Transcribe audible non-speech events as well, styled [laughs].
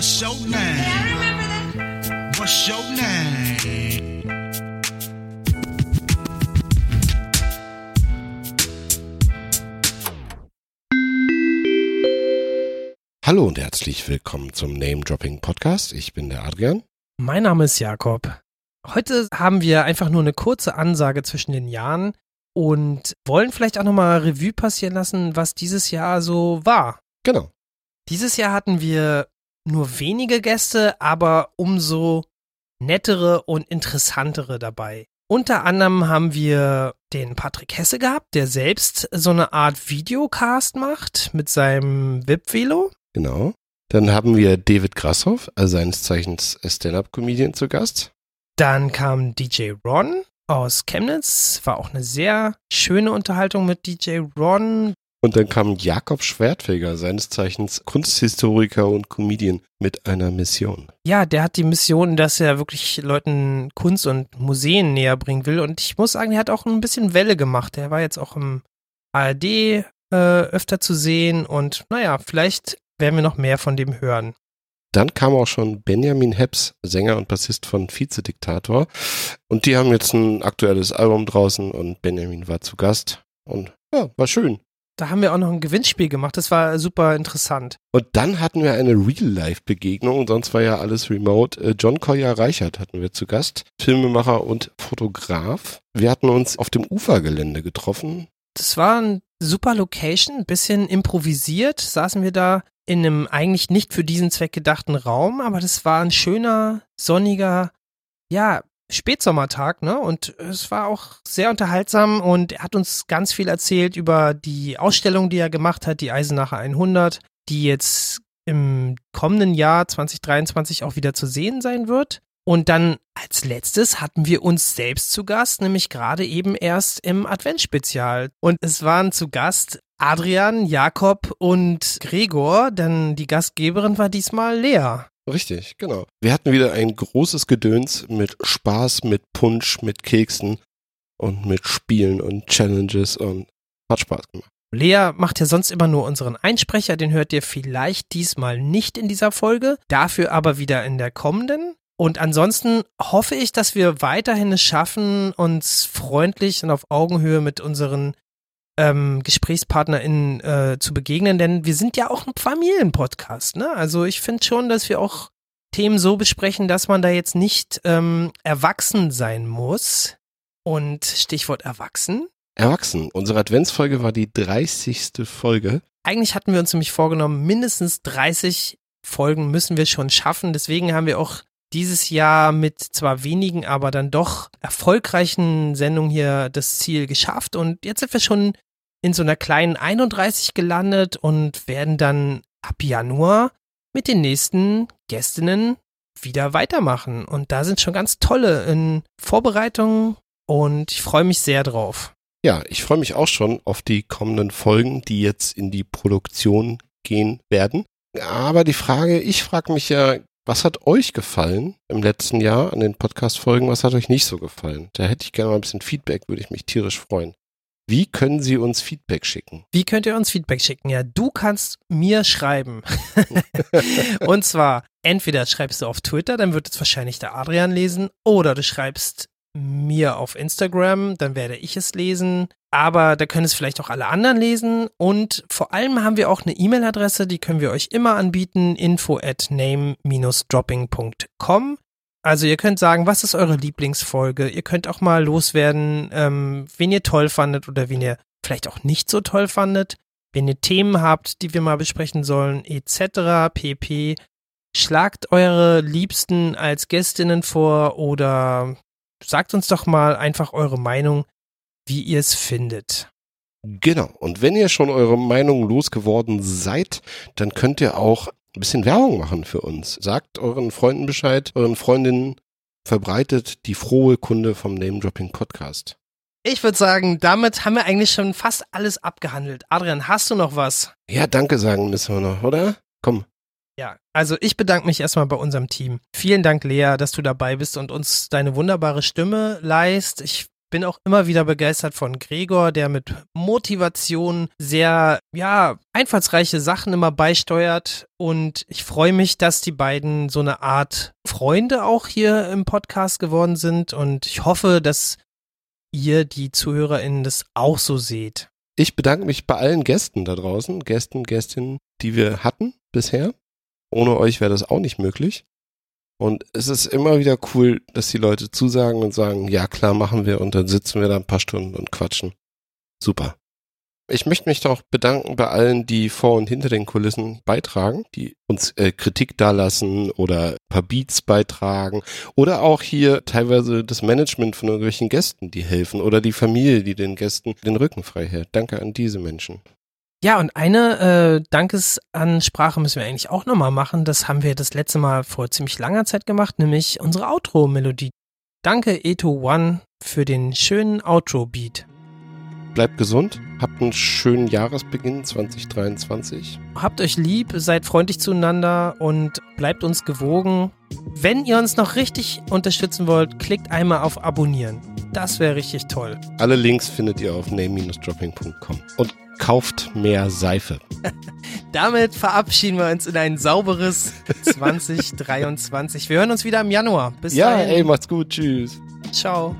What's your name? Yeah, I remember that. What's your name? Hallo und herzlich willkommen zum Name Dropping Podcast. Ich bin der Adrian. Mein Name ist Jakob. Heute haben wir einfach nur eine kurze Ansage zwischen den Jahren und wollen vielleicht auch nochmal Revue passieren lassen, was dieses Jahr so war. Genau. Dieses Jahr hatten wir nur wenige Gäste, aber umso nettere und interessantere dabei. Unter anderem haben wir den Patrick Hesse gehabt, der selbst so eine Art Videocast macht mit seinem VIP-Velo. Genau. Dann haben wir David Grashoff, also seines Zeichens Stand-Up-Comedian zu Gast. Dann kam DJ Ron aus Chemnitz. War auch eine sehr schöne Unterhaltung mit DJ Ron. Und dann kam Jakob Schwertfeger, seines Zeichens Kunsthistoriker und Comedian mit einer Mission. Ja, der hat die Mission, dass er wirklich Leuten Kunst und Museen näher bringen will. Und ich muss sagen, er hat auch ein bisschen Welle gemacht. Er war jetzt auch im ARD äh, öfter zu sehen. Und naja, vielleicht werden wir noch mehr von dem hören. Dann kam auch schon Benjamin Heps, Sänger und Bassist von Vizediktator. Und die haben jetzt ein aktuelles Album draußen und Benjamin war zu Gast. Und ja, war schön. Da haben wir auch noch ein Gewinnspiel gemacht. Das war super interessant. Und dann hatten wir eine Real-Life-Begegnung, sonst war ja alles remote. Äh, John Collier Reichert hatten wir zu Gast, Filmemacher und Fotograf. Wir hatten uns auf dem Ufergelände getroffen. Das war eine super Location, ein bisschen improvisiert. Saßen wir da in einem eigentlich nicht für diesen Zweck gedachten Raum, aber das war ein schöner, sonniger, ja, Spätsommertag, ne? Und es war auch sehr unterhaltsam und er hat uns ganz viel erzählt über die Ausstellung, die er gemacht hat, die Eisenacher 100, die jetzt im kommenden Jahr 2023 auch wieder zu sehen sein wird. Und dann als letztes hatten wir uns selbst zu Gast, nämlich gerade eben erst im Adventsspezial. Und es waren zu Gast Adrian, Jakob und Gregor, denn die Gastgeberin war diesmal Lea. Richtig, genau. Wir hatten wieder ein großes Gedöns mit Spaß, mit Punsch, mit Keksen und mit Spielen und Challenges und hat Spaß gemacht. Lea macht ja sonst immer nur unseren Einsprecher, den hört ihr vielleicht diesmal nicht in dieser Folge, dafür aber wieder in der kommenden. Und ansonsten hoffe ich, dass wir weiterhin es schaffen, uns freundlich und auf Augenhöhe mit unseren ähm, GesprächspartnerInnen äh, zu begegnen, denn wir sind ja auch ein Familienpodcast, ne? Also ich finde schon, dass wir auch Themen so besprechen, dass man da jetzt nicht ähm, erwachsen sein muss. Und Stichwort erwachsen. Erwachsen. Unsere Adventsfolge war die 30. Folge. Eigentlich hatten wir uns nämlich vorgenommen, mindestens 30 Folgen müssen wir schon schaffen. Deswegen haben wir auch dieses Jahr mit zwar wenigen, aber dann doch erfolgreichen Sendungen hier das Ziel geschafft. Und jetzt sind wir schon in so einer kleinen 31 gelandet und werden dann ab Januar mit den nächsten Gästinnen wieder weitermachen. Und da sind schon ganz tolle in Vorbereitung und ich freue mich sehr drauf. Ja, ich freue mich auch schon auf die kommenden Folgen, die jetzt in die Produktion gehen werden. Aber die Frage, ich frage mich ja, was hat euch gefallen im letzten Jahr an den Podcast-Folgen? Was hat euch nicht so gefallen? Da hätte ich gerne mal ein bisschen Feedback, würde ich mich tierisch freuen. Wie können Sie uns Feedback schicken? Wie könnt ihr uns Feedback schicken? Ja, du kannst mir schreiben. [laughs] Und zwar, entweder schreibst du auf Twitter, dann wird es wahrscheinlich der Adrian lesen, oder du schreibst mir auf Instagram, dann werde ich es lesen. Aber da können es vielleicht auch alle anderen lesen. Und vor allem haben wir auch eine E-Mail-Adresse, die können wir euch immer anbieten, info at name-dropping.com. Also ihr könnt sagen, was ist eure Lieblingsfolge? Ihr könnt auch mal loswerden, ähm, wen ihr toll fandet oder wen ihr vielleicht auch nicht so toll fandet. Wenn ihr Themen habt, die wir mal besprechen sollen, etc. pp. Schlagt eure Liebsten als Gästinnen vor oder sagt uns doch mal einfach eure Meinung, wie ihr es findet. Genau. Und wenn ihr schon eure Meinung losgeworden seid, dann könnt ihr auch ein bisschen Werbung machen für uns. Sagt euren Freunden Bescheid, euren Freundinnen, verbreitet die frohe Kunde vom Name Dropping Podcast. Ich würde sagen, damit haben wir eigentlich schon fast alles abgehandelt. Adrian, hast du noch was? Ja, danke sagen müssen wir noch, oder? Komm. Ja, also ich bedanke mich erstmal bei unserem Team. Vielen Dank, Lea, dass du dabei bist und uns deine wunderbare Stimme leist. Ich bin auch immer wieder begeistert von Gregor, der mit Motivation sehr, ja, einfallsreiche Sachen immer beisteuert. Und ich freue mich, dass die beiden so eine Art Freunde auch hier im Podcast geworden sind. Und ich hoffe, dass ihr, die ZuhörerInnen, das auch so seht. Ich bedanke mich bei allen Gästen da draußen, Gästen, Gästinnen, die wir hatten bisher. Ohne euch wäre das auch nicht möglich. Und es ist immer wieder cool, dass die Leute zusagen und sagen, ja klar, machen wir und dann sitzen wir da ein paar Stunden und quatschen. Super. Ich möchte mich auch bedanken bei allen, die vor und hinter den Kulissen beitragen, die uns äh, Kritik dalassen oder ein paar Beats beitragen oder auch hier teilweise das Management von irgendwelchen Gästen, die helfen oder die Familie, die den Gästen den Rücken frei hält. Danke an diese Menschen. Ja, und eine äh, Dankesansprache müssen wir eigentlich auch nochmal machen. Das haben wir das letzte Mal vor ziemlich langer Zeit gemacht, nämlich unsere Outro-Melodie. Danke, Eto One, für den schönen Outro-Beat. Bleibt gesund, habt einen schönen Jahresbeginn 2023. Habt euch lieb, seid freundlich zueinander und bleibt uns gewogen. Wenn ihr uns noch richtig unterstützen wollt, klickt einmal auf Abonnieren. Das wäre richtig toll. Alle Links findet ihr auf name-dropping.com. Und kauft mehr Seife. [laughs] Damit verabschieden wir uns in ein sauberes [laughs] 2023. Wir hören uns wieder im Januar. Bis ja, dahin. ey, macht's gut. Tschüss. Ciao.